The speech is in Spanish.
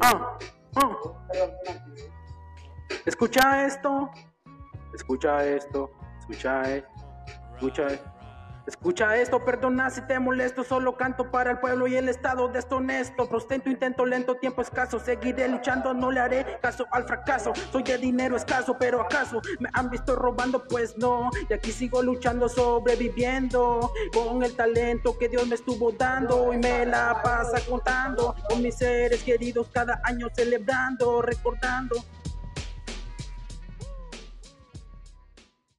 Ah, ah. Escucha esto. Escucha esto. Escucha esto. Escucha esto. Escucha esto, perdona si te molesto, solo canto para el pueblo y el estado deshonesto. Prostento, intento lento, tiempo escaso, seguiré luchando, no le haré caso al fracaso. Soy de dinero escaso, pero acaso me han visto robando, pues no. Y aquí sigo luchando, sobreviviendo con el talento que Dios me estuvo dando y me la pasa contando con mis seres queridos cada año celebrando, recordando